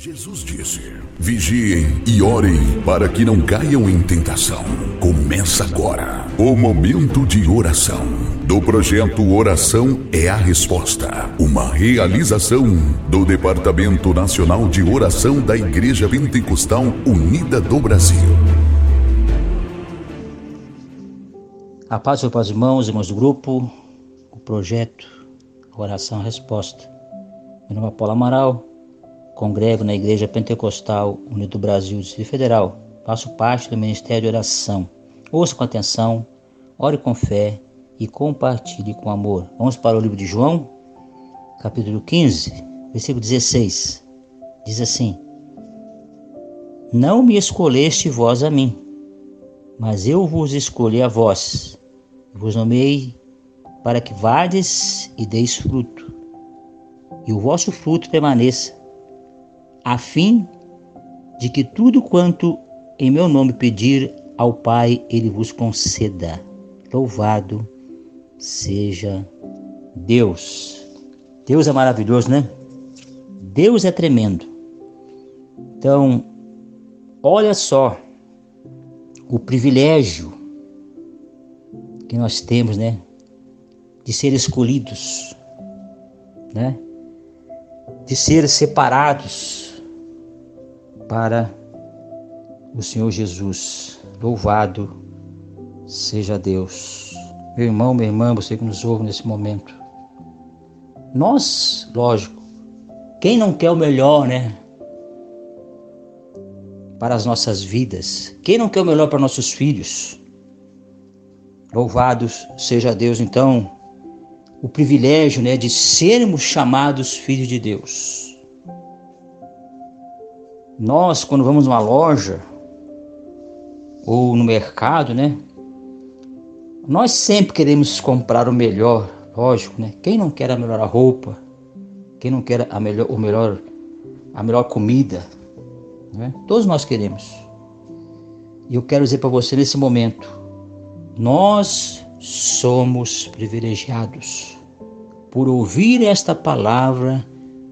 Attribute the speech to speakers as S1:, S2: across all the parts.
S1: Jesus disse: Vigiem e orem para que não caiam em tentação. Começa agora o momento de oração do projeto Oração é a Resposta, uma realização do Departamento Nacional de Oração da Igreja Pentecostal Unida do Brasil.
S2: A paz, meus irmãos, irmãos do grupo, o projeto Oração Resposta. Meu nome é Paulo Amaral Congrego na Igreja Pentecostal Unido do Brasil Distrito Federal. Faço parte do Ministério de Oração. Ouça com atenção, ore com fé e compartilhe com amor. Vamos para o livro de João, capítulo 15, versículo 16. Diz assim: Não me escolheste vós a mim, mas eu vos escolhi a vós, vos nomeei para que vades e deis fruto, e o vosso fruto permaneça a fim de que tudo quanto em meu nome pedir ao Pai, ele vos conceda. Louvado seja Deus. Deus é maravilhoso, né? Deus é tremendo. Então, olha só o privilégio que nós temos, né? De ser escolhidos, né? De ser separados para o Senhor Jesus. Louvado seja Deus. Meu irmão, minha irmã, você que nos ouve nesse momento. Nós, lógico, quem não quer o melhor, né? Para as nossas vidas. Quem não quer o melhor para nossos filhos? Louvados seja Deus, então, o privilégio né, de sermos chamados filhos de Deus. Nós, quando vamos numa loja ou no mercado, né? Nós sempre queremos comprar o melhor, lógico, né? Quem não quer a melhor roupa? Quem não quer a melhor, o melhor, a melhor comida? Né? Todos nós queremos. E eu quero dizer para você nesse momento, nós somos privilegiados por ouvir esta palavra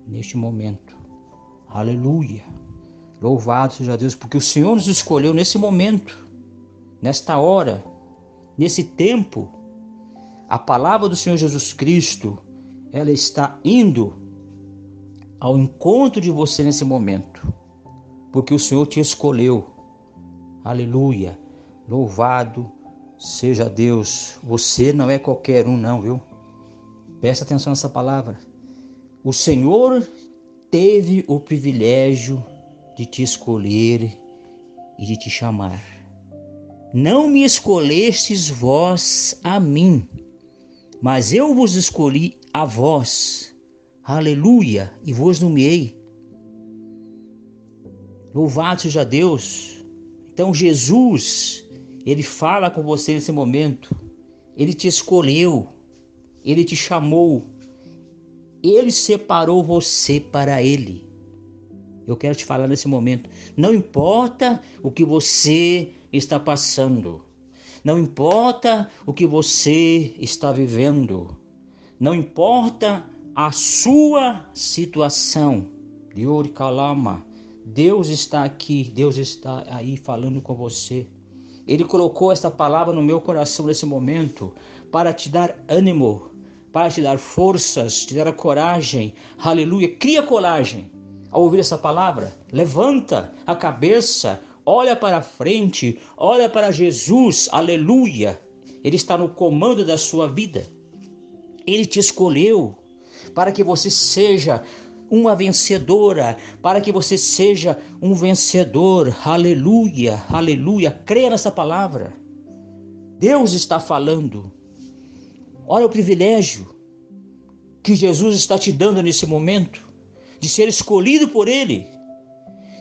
S2: neste momento. Aleluia. Louvado seja Deus, porque o Senhor nos escolheu nesse momento, nesta hora, nesse tempo. A palavra do Senhor Jesus Cristo, ela está indo ao encontro de você nesse momento, porque o Senhor te escolheu. Aleluia. Louvado seja Deus. Você não é qualquer um, não, viu? Presta atenção nessa palavra. O Senhor teve o privilégio de te escolher e de te chamar. Não me escolhestes vós a mim, mas eu vos escolhi a vós. Aleluia! E vos nomeei. Louvado seja Deus. Então Jesus, ele fala com você nesse momento. Ele te escolheu. Ele te chamou. Ele separou você para ele. Eu quero te falar nesse momento. Não importa o que você está passando. Não importa o que você está vivendo. Não importa a sua situação. Kalama. Deus está aqui, Deus está aí falando com você. Ele colocou essa palavra no meu coração nesse momento para te dar ânimo, para te dar forças, te dar coragem. Aleluia. Cria coragem ao ouvir essa palavra? Levanta a cabeça, olha para frente, olha para Jesus, aleluia. Ele está no comando da sua vida. Ele te escolheu para que você seja uma vencedora, para que você seja um vencedor. Aleluia, aleluia. Creia nessa palavra. Deus está falando. Olha o privilégio que Jesus está te dando nesse momento de ser escolhido por Ele,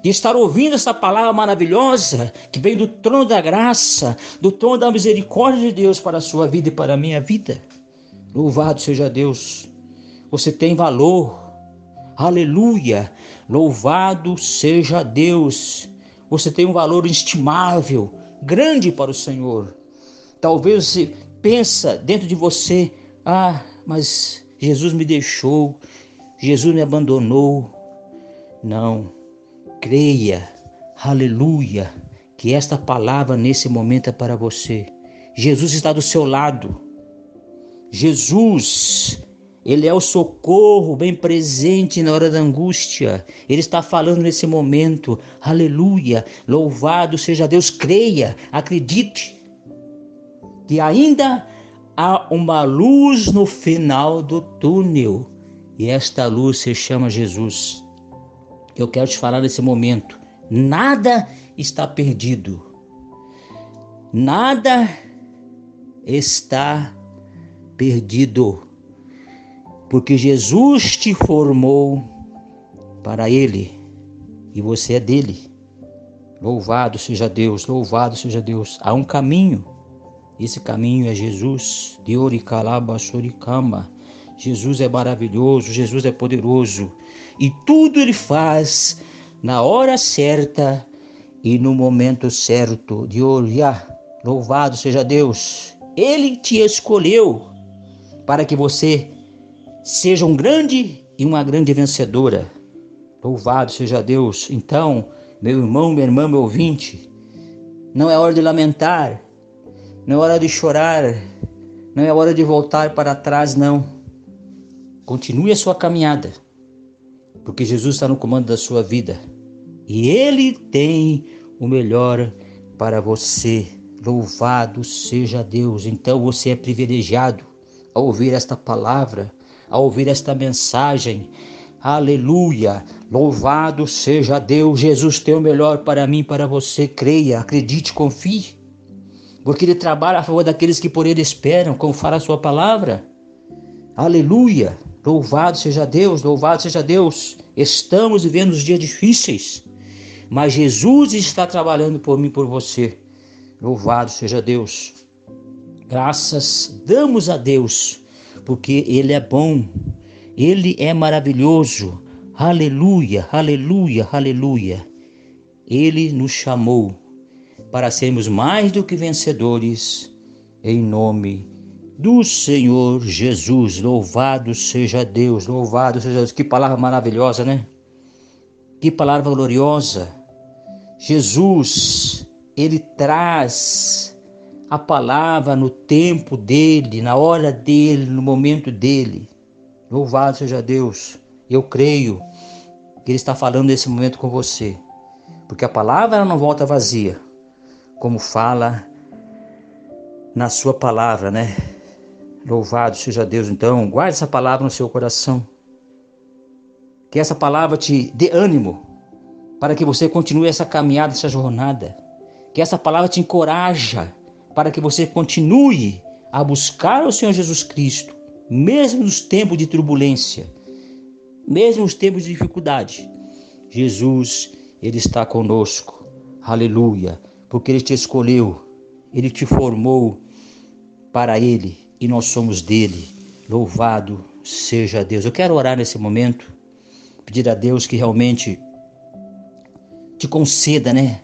S2: de estar ouvindo essa palavra maravilhosa que vem do trono da graça, do trono da misericórdia de Deus para a sua vida e para a minha vida. Louvado seja Deus. Você tem valor. Aleluia. Louvado seja Deus. Você tem um valor estimável, grande para o Senhor. Talvez você pensa dentro de você: "Ah, mas Jesus me deixou, Jesus me abandonou. Não, creia, aleluia, que esta palavra nesse momento é para você. Jesus está do seu lado. Jesus, ele é o socorro bem presente na hora da angústia. Ele está falando nesse momento. Aleluia. Louvado seja Deus. Creia, acredite que ainda há uma luz no final do túnel. E esta luz se chama Jesus. Eu quero te falar nesse momento. Nada está perdido. Nada está perdido. Porque Jesus te formou para Ele e você é dele. Louvado seja Deus, louvado seja Deus. Há um caminho, esse caminho é Jesus. De Oricalaba Soricama. Jesus é maravilhoso, Jesus é poderoso e tudo Ele faz na hora certa e no momento certo. De olhar, louvado seja Deus. Ele te escolheu para que você seja um grande e uma grande vencedora. Louvado seja Deus. Então, meu irmão, minha irmã, meu ouvinte, não é hora de lamentar, não é hora de chorar, não é hora de voltar para trás, não. Continue a sua caminhada, porque Jesus está no comando da sua vida e Ele tem o melhor para você. Louvado seja Deus. Então você é privilegiado ao ouvir esta palavra a ouvir esta mensagem. Aleluia! Louvado seja Deus, Jesus tem o melhor para mim, para você. Creia, acredite, confie. Porque Ele trabalha a favor daqueles que por Ele esperam, como fala a Sua palavra. Aleluia! Louvado seja Deus, louvado seja Deus. Estamos vivendo os dias difíceis, mas Jesus está trabalhando por mim, por você. Louvado seja Deus. Graças damos a Deus porque Ele é bom, Ele é maravilhoso. Aleluia, aleluia, aleluia. Ele nos chamou para sermos mais do que vencedores, em nome do Senhor Jesus. Louvado seja Deus, louvado seja Deus. Que palavra maravilhosa, né? Que palavra gloriosa. Jesus, ele traz a palavra no tempo dele, na hora dele, no momento dele. Louvado seja Deus. Eu creio que Ele está falando nesse momento com você, porque a palavra não volta vazia, como fala na Sua palavra, né? Louvado seja Deus. Então, guarde essa palavra no seu coração. Que essa palavra te dê ânimo para que você continue essa caminhada, essa jornada. Que essa palavra te encoraja para que você continue a buscar o Senhor Jesus Cristo, mesmo nos tempos de turbulência, mesmo nos tempos de dificuldade. Jesus, Ele está conosco. Aleluia. Porque Ele te escolheu, Ele te formou para Ele e nós somos dele. Louvado seja Deus. Eu quero orar nesse momento, pedir a Deus que realmente te conceda, né?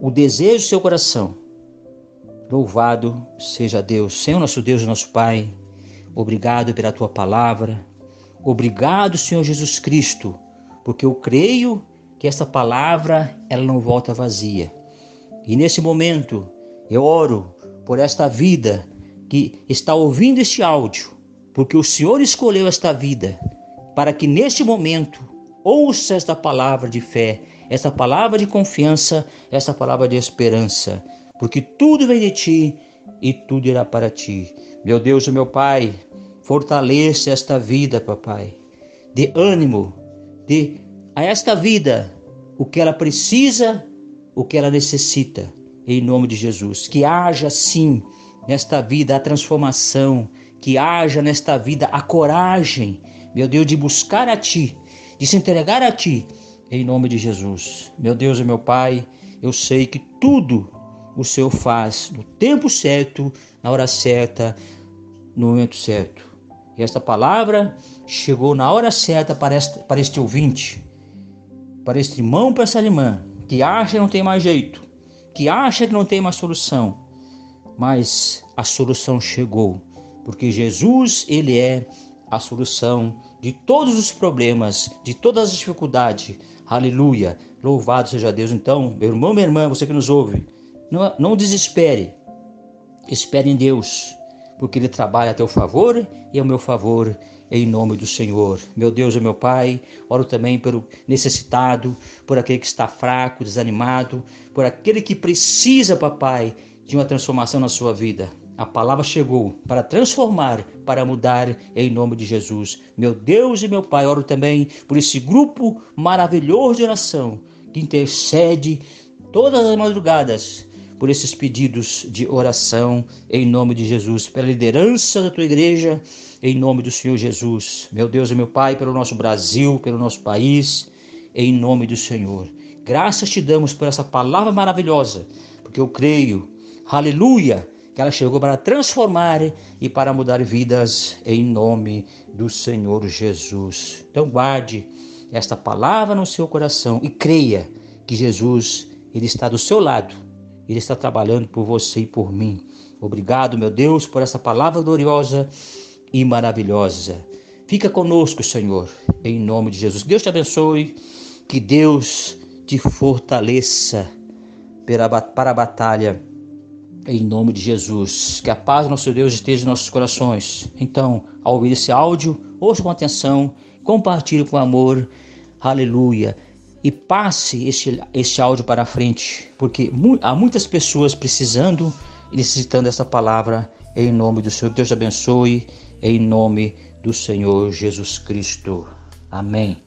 S2: O desejo do seu coração Louvado seja Deus, Senhor nosso Deus, nosso Pai. Obrigado pela tua palavra. Obrigado, Senhor Jesus Cristo, porque eu creio que essa palavra ela não volta vazia. E nesse momento eu oro por esta vida que está ouvindo este áudio, porque o Senhor escolheu esta vida para que neste momento ouça esta palavra de fé, esta palavra de confiança, esta palavra de esperança porque tudo vem de ti e tudo irá para ti. Meu Deus e meu Pai, fortaleça esta vida, papai. Dê ânimo, dê a esta vida o que ela precisa, o que ela necessita, em nome de Jesus. Que haja sim nesta vida a transformação, que haja nesta vida a coragem, meu Deus, de buscar a Ti, de se entregar a Ti, em nome de Jesus. Meu Deus e meu Pai, eu sei que tudo o Senhor faz no tempo certo, na hora certa, no momento certo. E esta palavra chegou na hora certa para, esta, para este ouvinte, para este irmão, para essa irmã, que acha que não tem mais jeito, que acha que não tem mais solução. Mas a solução chegou, porque Jesus, Ele é a solução de todos os problemas, de todas as dificuldades. Aleluia! Louvado seja Deus. Então, meu irmão, minha irmã, você que nos ouve, não, não desespere. Espere em Deus, porque Ele trabalha a teu favor e ao meu favor, em nome do Senhor. Meu Deus e meu Pai, oro também pelo necessitado, por aquele que está fraco, desanimado, por aquele que precisa, papai, de uma transformação na sua vida. A palavra chegou para transformar, para mudar em nome de Jesus. Meu Deus e meu Pai, oro também por esse grupo maravilhoso de oração que intercede todas as madrugadas por esses pedidos de oração em nome de Jesus, pela liderança da tua igreja, em nome do Senhor Jesus. Meu Deus e meu Pai, pelo nosso Brasil, pelo nosso país, em nome do Senhor. Graças te damos por essa palavra maravilhosa, porque eu creio, aleluia que ela chegou para transformar e para mudar vidas em nome do Senhor Jesus. Então guarde esta palavra no seu coração e creia que Jesus ele está do seu lado. Ele está trabalhando por você e por mim. Obrigado, meu Deus, por essa palavra gloriosa e maravilhosa. Fica conosco, Senhor, em nome de Jesus. Deus te abençoe, que Deus te fortaleça para a batalha em nome de Jesus. Que a paz do nosso Deus esteja em nossos corações. Então, ao ouvir esse áudio, ouça com atenção, compartilhe com amor. Aleluia. E passe este, este áudio para frente, porque há muitas pessoas precisando e necessitando dessa palavra. Em nome do Senhor, Deus abençoe. Em nome do Senhor Jesus Cristo. Amém.